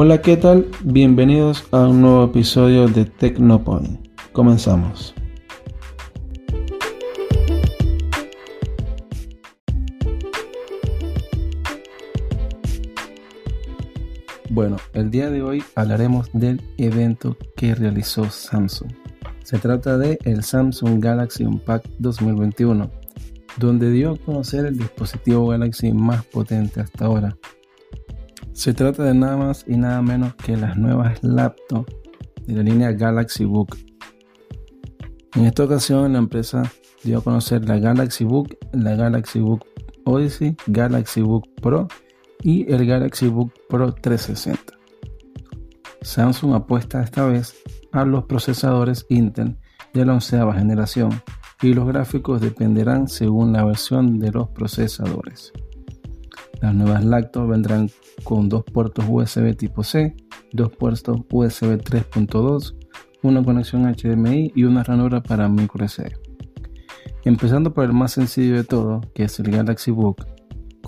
Hola, ¿qué tal? Bienvenidos a un nuevo episodio de Tecnopoint. Comenzamos. Bueno, el día de hoy hablaremos del evento que realizó Samsung. Se trata de el Samsung Galaxy Unpacked 2021, donde dio a conocer el dispositivo Galaxy más potente hasta ahora. Se trata de nada más y nada menos que las nuevas laptops de la línea Galaxy Book. En esta ocasión la empresa dio a conocer la Galaxy Book, la Galaxy Book Odyssey, Galaxy Book Pro y el Galaxy Book Pro 360. Samsung apuesta esta vez a los procesadores Intel de la onceava generación y los gráficos dependerán según la versión de los procesadores. Las nuevas laptops vendrán con dos puertos USB tipo C, dos puertos USB 3.2, una conexión HDMI y una ranura para microSD. Empezando por el más sencillo de todo, que es el Galaxy Book,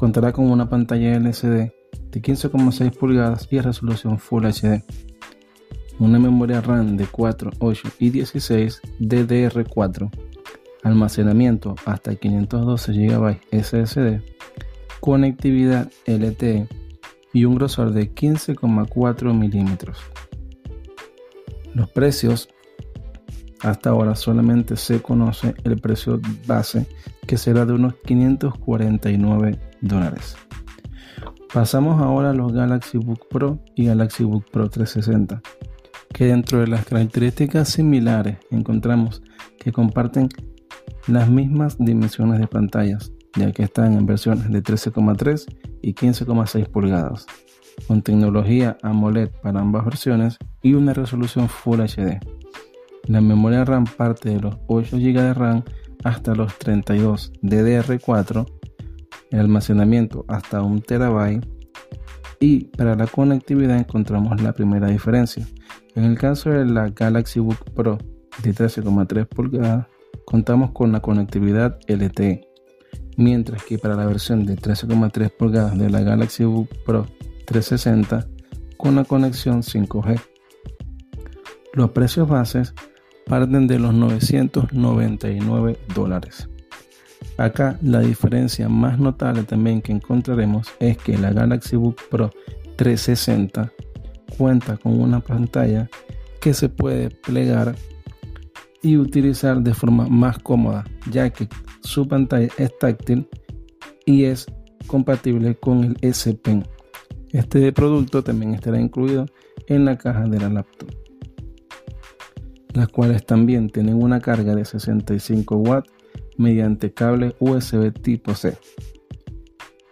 Contará con una pantalla LCD de 15,6 pulgadas y resolución Full HD. Una memoria RAM de 4, 8 y 16 DDR4. Almacenamiento hasta 512 GB SSD. Conectividad LTE y un grosor de 15,4 milímetros. Los precios hasta ahora solamente se conoce el precio base que será de unos 549 dólares. Pasamos ahora a los Galaxy Book Pro y Galaxy Book Pro 360, que dentro de las características similares encontramos que comparten las mismas dimensiones de pantallas, ya que están en versiones de 13,3 y 15,6 pulgadas, con tecnología AMOLED para ambas versiones y una resolución Full HD. La memoria RAM parte de los 8 GB de RAM hasta los 32 DDR4, el almacenamiento hasta 1 TB y para la conectividad encontramos la primera diferencia. En el caso de la Galaxy Book Pro de 13,3 pulgadas, contamos con la conectividad LTE, mientras que para la versión de 13,3 pulgadas de la Galaxy Book Pro 360 con la conexión 5G. Los precios bases parten de los 999 dólares. Acá la diferencia más notable también que encontraremos es que la Galaxy Book Pro 360 cuenta con una pantalla que se puede plegar y utilizar de forma más cómoda, ya que su pantalla es táctil y es compatible con el S Pen. Este producto también estará incluido en la caja de la laptop las cuales también tienen una carga de 65 watts mediante cable USB tipo C.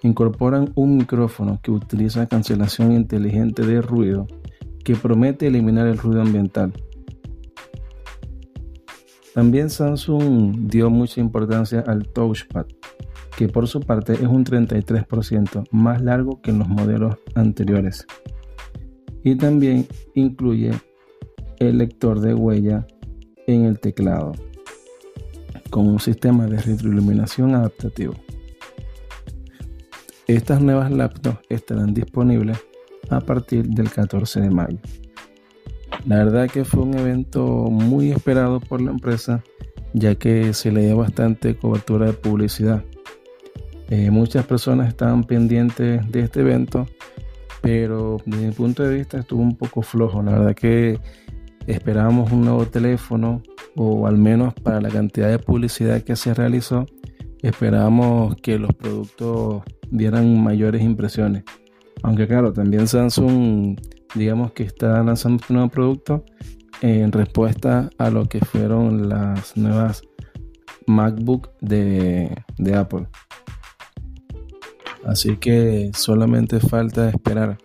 Incorporan un micrófono que utiliza cancelación inteligente de ruido que promete eliminar el ruido ambiental. También Samsung dio mucha importancia al touchpad, que por su parte es un 33% más largo que en los modelos anteriores. Y también incluye el lector de huella en el teclado con un sistema de retroiluminación adaptativo. Estas nuevas laptops estarán disponibles a partir del 14 de mayo. La verdad que fue un evento muy esperado por la empresa ya que se le dio bastante cobertura de publicidad. Eh, muchas personas estaban pendientes de este evento, pero desde mi punto de vista estuvo un poco flojo. La verdad que esperábamos un nuevo teléfono o al menos para la cantidad de publicidad que se realizó, esperábamos que los productos dieran mayores impresiones. Aunque claro, también Samsung, digamos que está lanzando un nuevo producto en respuesta a lo que fueron las nuevas MacBook de, de Apple. Así que solamente falta esperar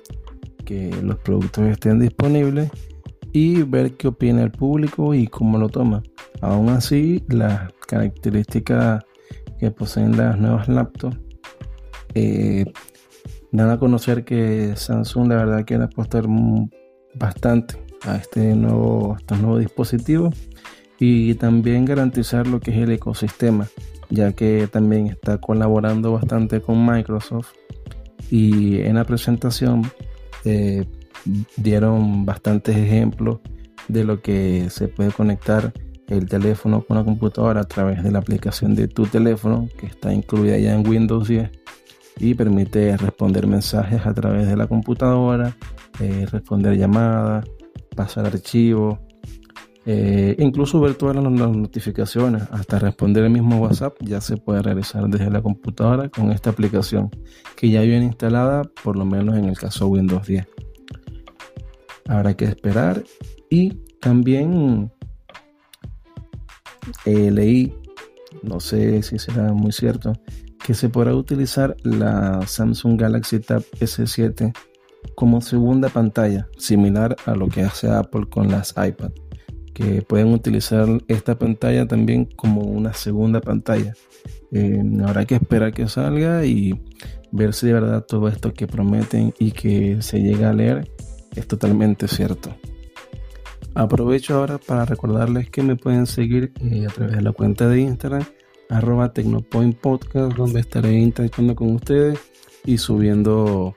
que los productos estén disponibles y ver qué opina el público y cómo lo toma. Aún así, las características que poseen las nuevas laptops eh, dan a conocer que Samsung la verdad quiere apostar bastante a este nuevo, dispositivos y también garantizar lo que es el ecosistema, ya que también está colaborando bastante con Microsoft y en la presentación eh, dieron bastantes ejemplos de lo que se puede conectar el teléfono con la computadora a través de la aplicación de tu teléfono que está incluida ya en Windows 10 y permite responder mensajes a través de la computadora, eh, responder llamadas, pasar archivos, eh, incluso ver todas las, notificaciones, hasta responder el mismo WhatsApp ya se puede realizar desde la computadora con esta aplicación que ya viene instalada por lo menos en el caso Windows 10. Habrá que esperar y también eh, leí, no sé si será muy cierto, que se podrá utilizar la Samsung Galaxy Tab S7 como segunda pantalla, similar a lo que hace Apple con las iPad, que pueden utilizar esta pantalla también como una segunda pantalla. Eh, habrá que esperar que salga y ver si de verdad todo esto que prometen y que se llega a leer es totalmente cierto. Aprovecho ahora para recordarles que me pueden seguir eh, a través de la cuenta de Instagram arroba Tecnopoint Podcast, donde estaré interactuando con ustedes y subiendo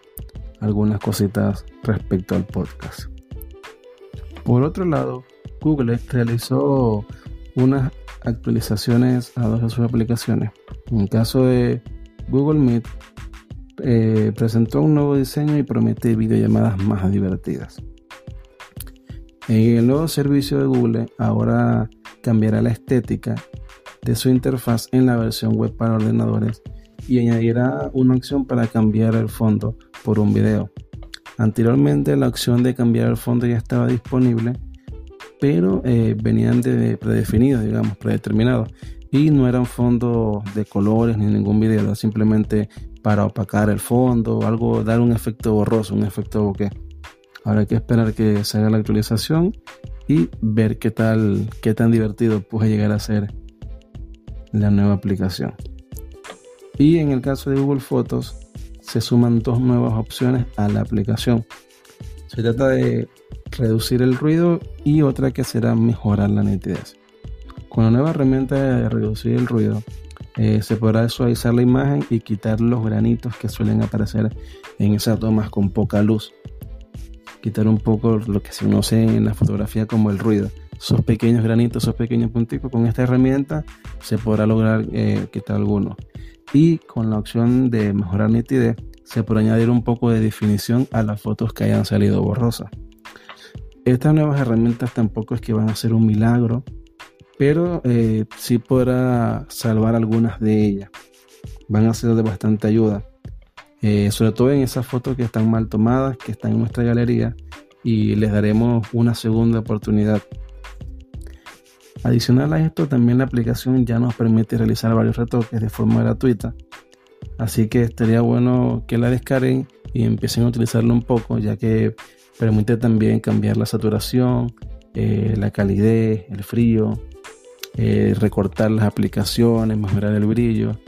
algunas cositas respecto al podcast. Por otro lado, Google realizó unas actualizaciones a dos de sus aplicaciones. En el caso de Google Meet, eh, presentó un nuevo diseño y promete videollamadas más divertidas. En el nuevo servicio de Google ahora cambiará la estética de su interfaz en la versión web para ordenadores y añadirá una opción para cambiar el fondo por un video. Anteriormente la opción de cambiar el fondo ya estaba disponible, pero eh, venían de predefinidos, digamos, predeterminados. Y no eran fondos de colores ni ningún video, simplemente para opacar el fondo, algo, dar un efecto borroso, un efecto bokeh. Ahora hay que esperar que se haga la actualización y ver qué tal, qué tan divertido puede llegar a ser la nueva aplicación. Y en el caso de Google Fotos, se suman dos nuevas opciones a la aplicación. Se trata de reducir el ruido y otra que será mejorar la nitidez. Con la nueva herramienta de reducir el ruido, eh, se podrá suavizar la imagen y quitar los granitos que suelen aparecer en esas tomas con poca luz. Quitar un poco lo que se conoce en la fotografía como el ruido esos pequeños granitos, esos pequeños puntitos, con esta herramienta se podrá lograr eh, quitar algunos. Y con la opción de mejorar nitidez, se podrá añadir un poco de definición a las fotos que hayan salido borrosas. Estas nuevas herramientas tampoco es que van a ser un milagro, pero eh, sí podrá salvar algunas de ellas. Van a ser de bastante ayuda, eh, sobre todo en esas fotos que están mal tomadas, que están en nuestra galería, y les daremos una segunda oportunidad Adicional a esto, también la aplicación ya nos permite realizar varios retoques de forma gratuita. Así que estaría bueno que la descarguen y empiecen a utilizarlo un poco, ya que permite también cambiar la saturación, eh, la calidez, el frío, eh, recortar las aplicaciones, mejorar el brillo.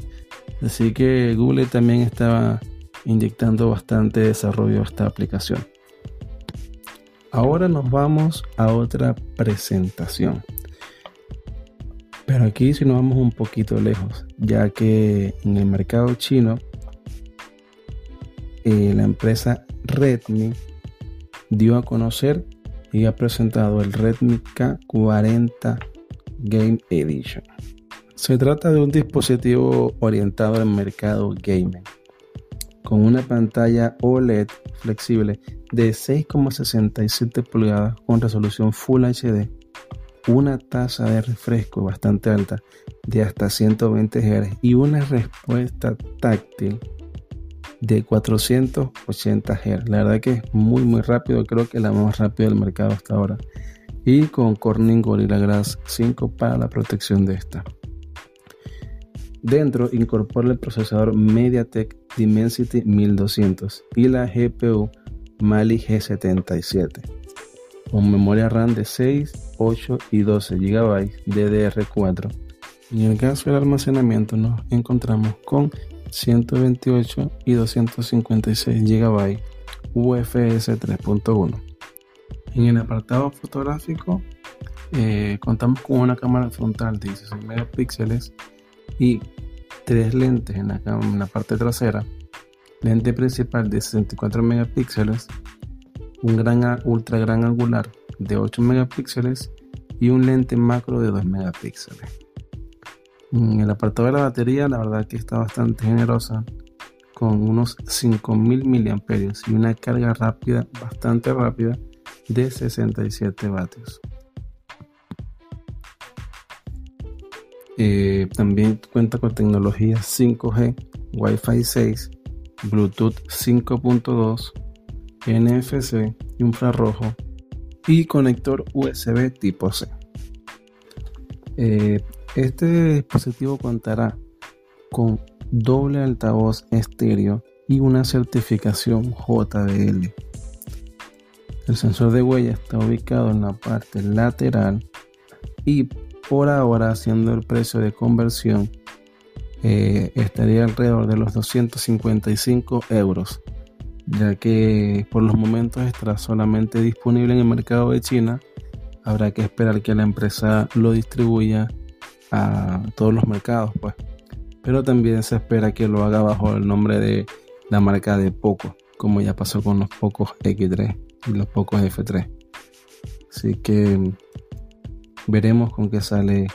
Así que Google también estaba inyectando bastante desarrollo a esta aplicación. Ahora nos vamos a otra presentación. Pero aquí si nos vamos un poquito lejos, ya que en el mercado chino eh, la empresa Redmi dio a conocer y ha presentado el Redmi K40 Game Edition. Se trata de un dispositivo orientado al mercado gaming, con una pantalla OLED flexible de 6,67 pulgadas con resolución Full HD una tasa de refresco bastante alta de hasta 120 Hz y una respuesta táctil de 480 Hz. La verdad que es muy muy rápido, creo que la más rápida del mercado hasta ahora. Y con Corning Gorilla Glass 5 para la protección de esta. Dentro incorpora el procesador MediaTek Dimensity 1200 y la GPU Mali G77 con memoria RAM de 6, 8 y 12 GB DDR4. En el caso del almacenamiento nos encontramos con 128 y 256 GB UFS 3.1. En el apartado fotográfico eh, contamos con una cámara frontal de 16 megapíxeles y tres lentes en la, parte trasera, lente principal de 64 megapíxeles un gran ultra gran angular de 8 megapíxeles y un lente macro de 2 megapíxeles. En el apartado de la batería, la verdad que está bastante generosa, con unos 5000 mAh y una carga rápida, bastante rápida, de 67 vatios. Eh, también cuenta con tecnología 5G, Wi-Fi 6, Bluetooth 5.2, NFC, infrarrojo y conector USB tipo C. Eh, este dispositivo contará con doble altavoz estéreo y una certificación JBL. El sensor de huella está ubicado en la parte lateral y por ahora haciendo el precio de conversión eh, estaría alrededor de los 255 euros ya que por los momentos estará solamente disponible en el mercado de China. Habrá que esperar que la empresa lo distribuya a todos los mercados pues. Pero también se espera que lo haga bajo el nombre de la marca de Poco como ya pasó con los pocos X3 y los pocos F3 así que veremos con qué sale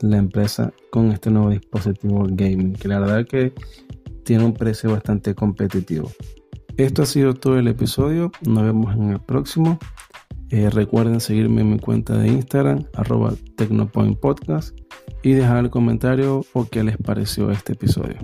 la empresa con este nuevo dispositivo gaming, que la verdad que tiene un precio bastante competitivo. Esto ha sido todo el episodio, nos vemos en el próximo. Eh, recuerden seguirme en mi cuenta de Instagram, arroba Tecnopoint Podcast, y dejar el comentario o qué les pareció este episodio.